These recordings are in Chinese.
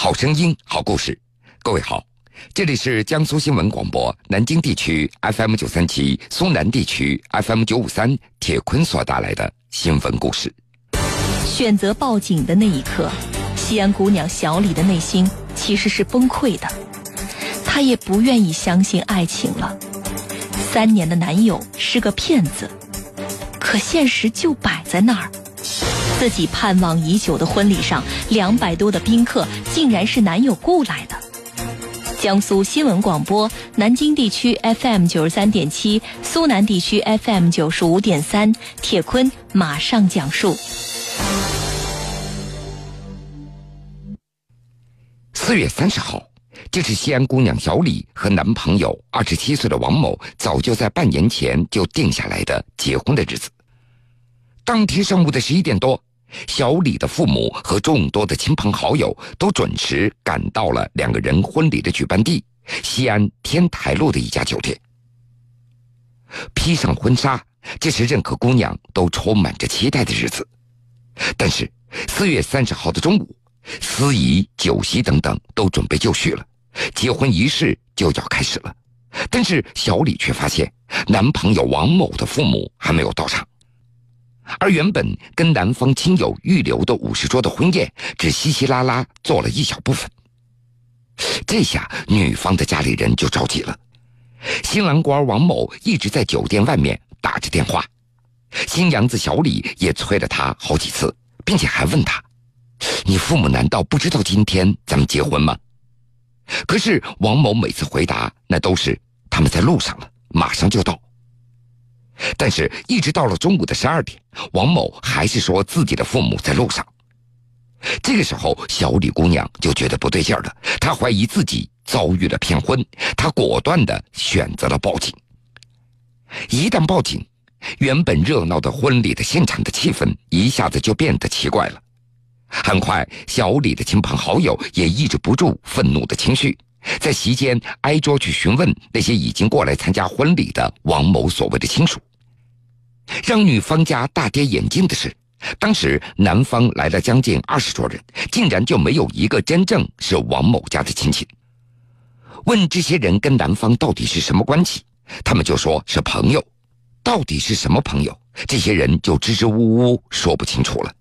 好声音，好故事。各位好，这里是江苏新闻广播南京地区 FM 九三七、苏南地区 FM 九五三。铁坤所带来的新闻故事。选择报警的那一刻，西安姑娘小李的内心其实是崩溃的。她也不愿意相信爱情了。三年的男友是个骗子，可现实就摆在那儿。自己盼望已久的婚礼上，两百多的宾客竟然是男友雇来的。江苏新闻广播南京地区 FM 九十三点七，苏南地区 FM 九十五点三，铁坤马上讲述。四月三十号，这是西安姑娘小李和男朋友二十七岁的王某早就在半年前就定下来的结婚的日子。当天上午的十一点多。小李的父母和众多的亲朋好友都准时赶到了两个人婚礼的举办地——西安天台路的一家酒店。披上婚纱，这是任何姑娘都充满着期待的日子。但是，四月三十号的中午，司仪、酒席等等都准备就绪了，结婚仪式就要开始了。但是，小李却发现男朋友王某的父母还没有到场。而原本跟男方亲友预留的五十桌的婚宴，只稀稀拉拉做了一小部分。这下女方的家里人就着急了，新郎官王某一直在酒店外面打着电话，新娘子小李也催了他好几次，并且还问他：“你父母难道不知道今天咱们结婚吗？”可是王某每次回答，那都是他们在路上了，马上就到。但是，一直到了中午的十二点，王某还是说自己的父母在路上。这个时候，小李姑娘就觉得不对劲了，她怀疑自己遭遇了骗婚，她果断的选择了报警。一旦报警，原本热闹的婚礼的现场的气氛一下子就变得奇怪了。很快，小李的亲朋好友也抑制不住愤怒的情绪。在席间挨桌去询问那些已经过来参加婚礼的王某所谓的亲属。让女方家大跌眼镜的是，当时男方来了将近二十桌人，竟然就没有一个真正是王某家的亲戚。问这些人跟男方到底是什么关系，他们就说是朋友。到底是什么朋友？这些人就支支吾吾说不清楚了。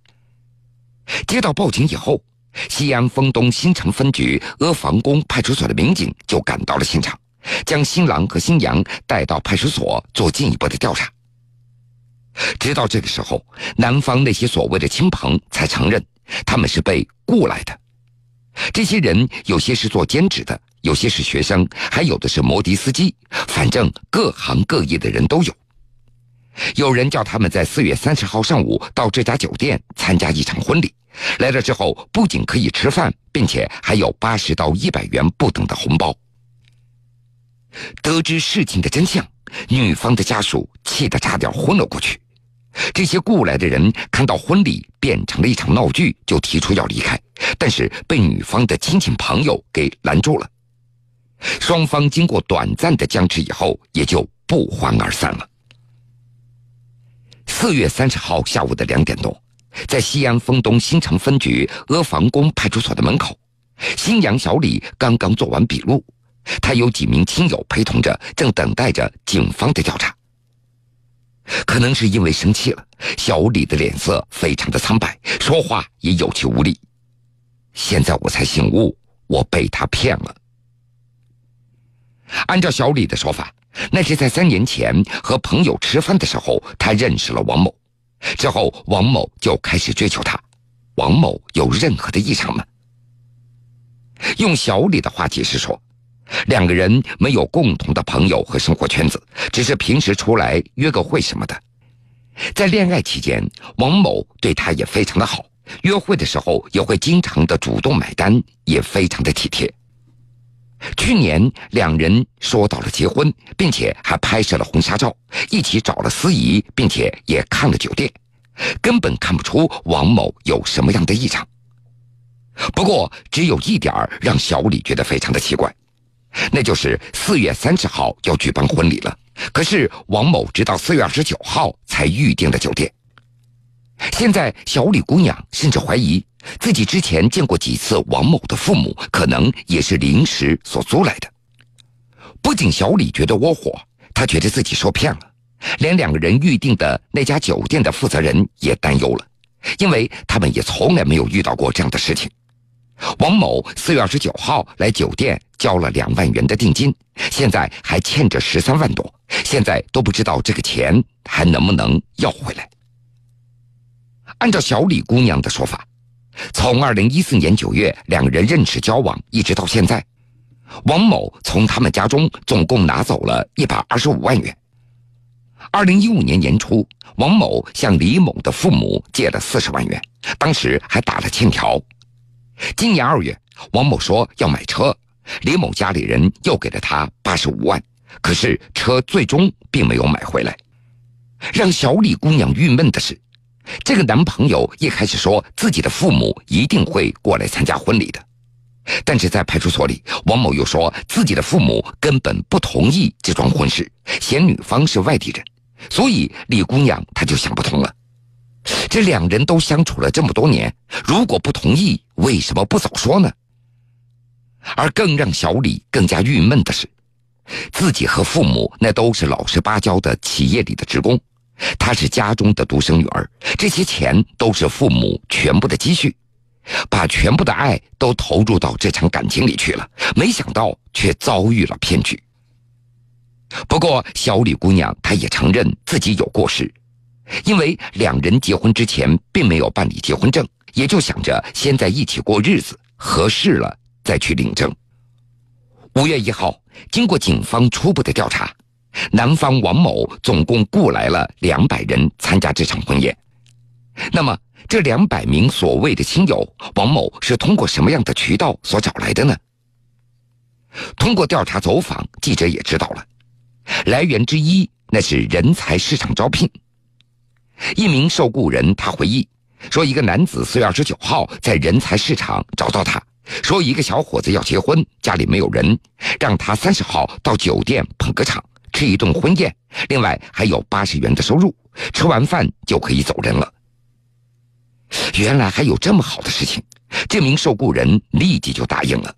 接到报警以后。西安丰东新城分局阿房宫派出所的民警就赶到了现场，将新郎和新娘带到派出所做进一步的调查。直到这个时候，男方那些所谓的亲朋才承认他们是被雇来的。这些人有些是做兼职的，有些是学生，还有的是摩的司机，反正各行各业的人都有。有人叫他们在四月三十号上午到这家酒店参加一场婚礼。来了之后，不仅可以吃饭，并且还有八十到一百元不等的红包。得知事情的真相，女方的家属气得差点昏了过去。这些雇来的人看到婚礼变成了一场闹剧，就提出要离开，但是被女方的亲戚朋友给拦住了。双方经过短暂的僵持以后，也就不欢而散了。四月三十号下午的两点多。在西安丰东新城分局阿房宫派出所的门口，新娘小李刚刚做完笔录，他有几名亲友陪同着，正等待着警方的调查。可能是因为生气了，小李的脸色非常的苍白，说话也有气无力。现在我才醒悟，我被他骗了。按照小李的说法，那是在三年前和朋友吃饭的时候，他认识了王某。之后，王某就开始追求她。王某有任何的异常吗？用小李的话解释说，两个人没有共同的朋友和生活圈子，只是平时出来约个会什么的。在恋爱期间，王某对她也非常的好，约会的时候也会经常的主动买单，也非常的体贴。去年两人说到了结婚，并且还拍摄了婚纱照，一起找了司仪，并且也看了酒店，根本看不出王某有什么样的异常。不过，只有一点让小李觉得非常的奇怪，那就是四月三十号要举办婚礼了，可是王某直到四月二十九号才预定的酒店。现在小李姑娘甚至怀疑自己之前见过几次王某的父母，可能也是临时所租来的。不仅小李觉得窝火，他觉得自己受骗了，连两个人预定的那家酒店的负责人也担忧了，因为他们也从来没有遇到过这样的事情。王某四月二十九号来酒店交了两万元的定金，现在还欠着十三万多，现在都不知道这个钱还能不能要回来。按照小李姑娘的说法，从二零一四年九月两人认识交往，一直到现在，王某从他们家中总共拿走了一百二十五万元。二零一五年年初，王某向李某的父母借了四十万元，当时还打了欠条。今年二月，王某说要买车，李某家里人又给了他八十五万，可是车最终并没有买回来。让小李姑娘郁闷的是。这个男朋友一开始说自己的父母一定会过来参加婚礼的，但是在派出所里，王某又说自己的父母根本不同意这桩婚事，嫌女方是外地人，所以李姑娘她就想不通了。这两人都相处了这么多年，如果不同意，为什么不早说呢？而更让小李更加郁闷的是，自己和父母那都是老实巴交的企业里的职工。她是家中的独生女儿，这些钱都是父母全部的积蓄，把全部的爱都投入到这场感情里去了，没想到却遭遇了骗局。不过，小李姑娘她也承认自己有过失，因为两人结婚之前并没有办理结婚证，也就想着先在一起过日子，合适了再去领证。五月一号，经过警方初步的调查。男方王某总共雇来了两百人参加这场婚宴，那么这两百名所谓的亲友，王某是通过什么样的渠道所找来的呢？通过调查走访，记者也知道了，来源之一那是人才市场招聘。一名受雇人他回忆说，一个男子四月二十九号在人才市场找到他，说一个小伙子要结婚，家里没有人，让他三十号到酒店捧个场。吃一顿婚宴，另外还有八十元的收入，吃完饭就可以走人了。原来还有这么好的事情，这名受雇人立即就答应了。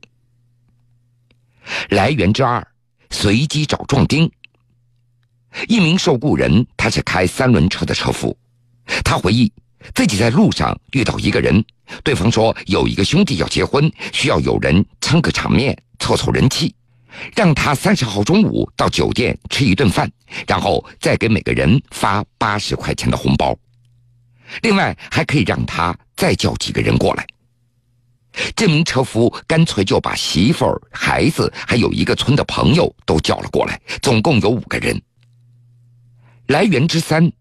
来源之二，随机找壮丁。一名受雇人，他是开三轮车的车夫，他回忆自己在路上遇到一个人，对方说有一个兄弟要结婚，需要有人撑个场面，凑凑人气。让他三十号中午到酒店吃一顿饭，然后再给每个人发八十块钱的红包。另外还可以让他再叫几个人过来。这名车夫干脆就把媳妇儿、孩子还有一个村的朋友都叫了过来，总共有五个人。来源之三，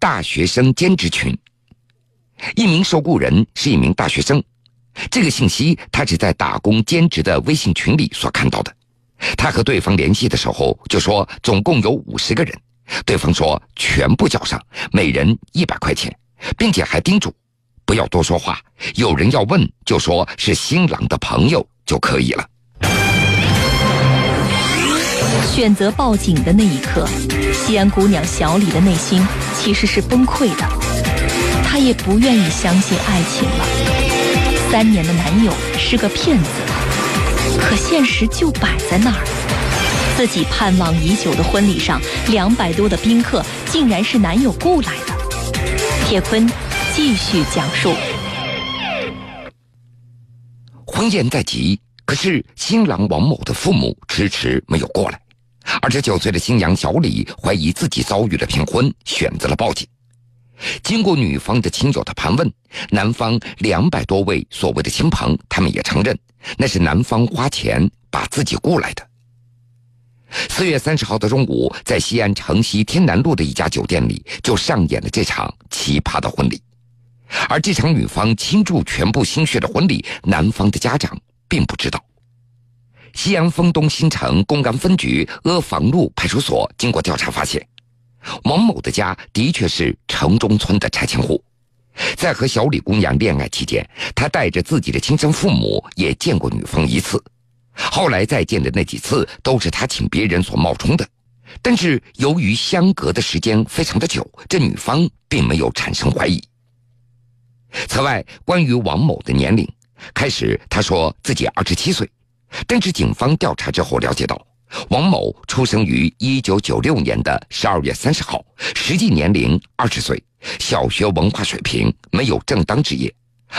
大学生兼职群。一名受雇人是一名大学生，这个信息他只在打工兼职的微信群里所看到的。他和对方联系的时候就说总共有五十个人，对方说全部交上，每人一百块钱，并且还叮嘱不要多说话，有人要问就说是新郎的朋友就可以了。选择报警的那一刻，西安姑娘小李的内心其实是崩溃的，她也不愿意相信爱情了，三年的男友是个骗子。可现实就摆在那儿，自己盼望已久的婚礼上，两百多的宾客竟然是男友雇来的。铁坤继续讲述：婚宴在即，可是新郎王某的父母迟迟没有过来。二十九岁的新娘小李怀疑自己遭遇了骗婚，选择了报警。经过女方的亲友的盘问，男方两百多位所谓的亲朋，他们也承认那是男方花钱把自己雇来的。四月三十号的中午，在西安城西天南路的一家酒店里，就上演了这场奇葩的婚礼。而这场女方倾注全部心血的婚礼，男方的家长并不知道。西安沣东新城公安分局阿房路派出所经过调查发现。王某的家的确是城中村的拆迁户，在和小李姑娘恋爱期间，他带着自己的亲生父母也见过女方一次，后来再见的那几次都是他请别人所冒充的，但是由于相隔的时间非常的久，这女方并没有产生怀疑。此外，关于王某的年龄，开始他说自己二十七岁，但是警方调查之后了解到，王某出生于一九九六年的十二月三十号，实际年龄二十岁，小学文化水平，没有正当职业，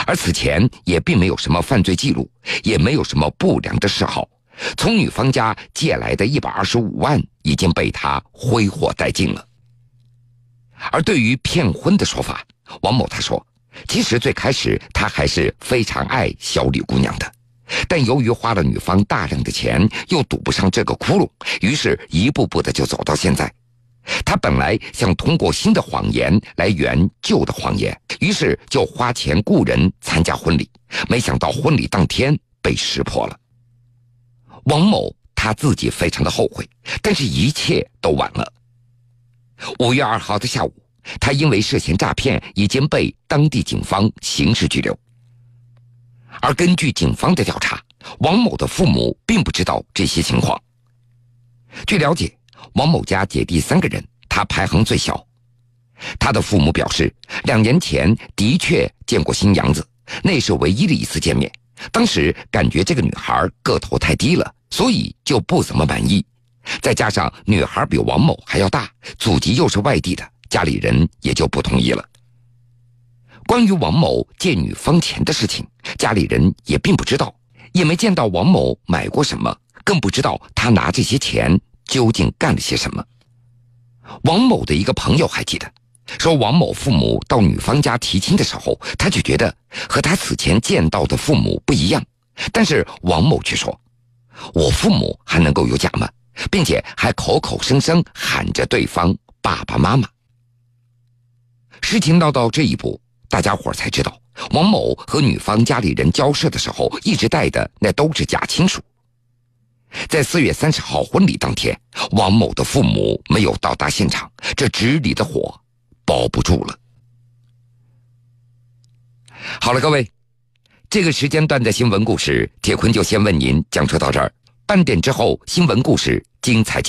而此前也并没有什么犯罪记录，也没有什么不良的嗜好。从女方家借来的一百二十五万已经被他挥霍殆尽了。而对于骗婚的说法，王某他说，其实最开始他还是非常爱小李姑娘的，但由于花了女方大量的钱，又堵不上这个窟窿，于是一步步的就走到现在。他本来想通过新的谎言来圆旧的谎言，于是就花钱雇人参加婚礼，没想到婚礼当天被识破了。王某他自己非常的后悔，但是一切都晚了。五月二号的下午，他因为涉嫌诈骗已经被当地警方刑事拘留。而根据警方的调查，王某的父母并不知道这些情况。据了解，王某家姐弟三个人，他排行最小。他的父母表示，两年前的确见过新娘子，那是唯一的一次见面。当时感觉这个女孩个头太低了，所以就不怎么满意。再加上女孩比王某还要大，祖籍又是外地的，家里人也就不同意了。关于王某借女方钱的事情，家里人也并不知道，也没见到王某买过什么，更不知道他拿这些钱究竟干了些什么。王某的一个朋友还记得。说王某父母到女方家提亲的时候，他就觉得和他此前见到的父母不一样，但是王某却说：“我父母还能够有假吗？”并且还口口声声喊着对方爸爸妈妈。事情闹到这一步，大家伙才知道，王某和女方家里人交涉的时候，一直带的那都是假亲属。在四月三十号婚礼当天，王某的父母没有到达现场，这纸里的火。保不住了。好了，各位，这个时间段的新闻故事，铁坤就先为您讲述到这儿。半点之后，新闻故事精彩继续。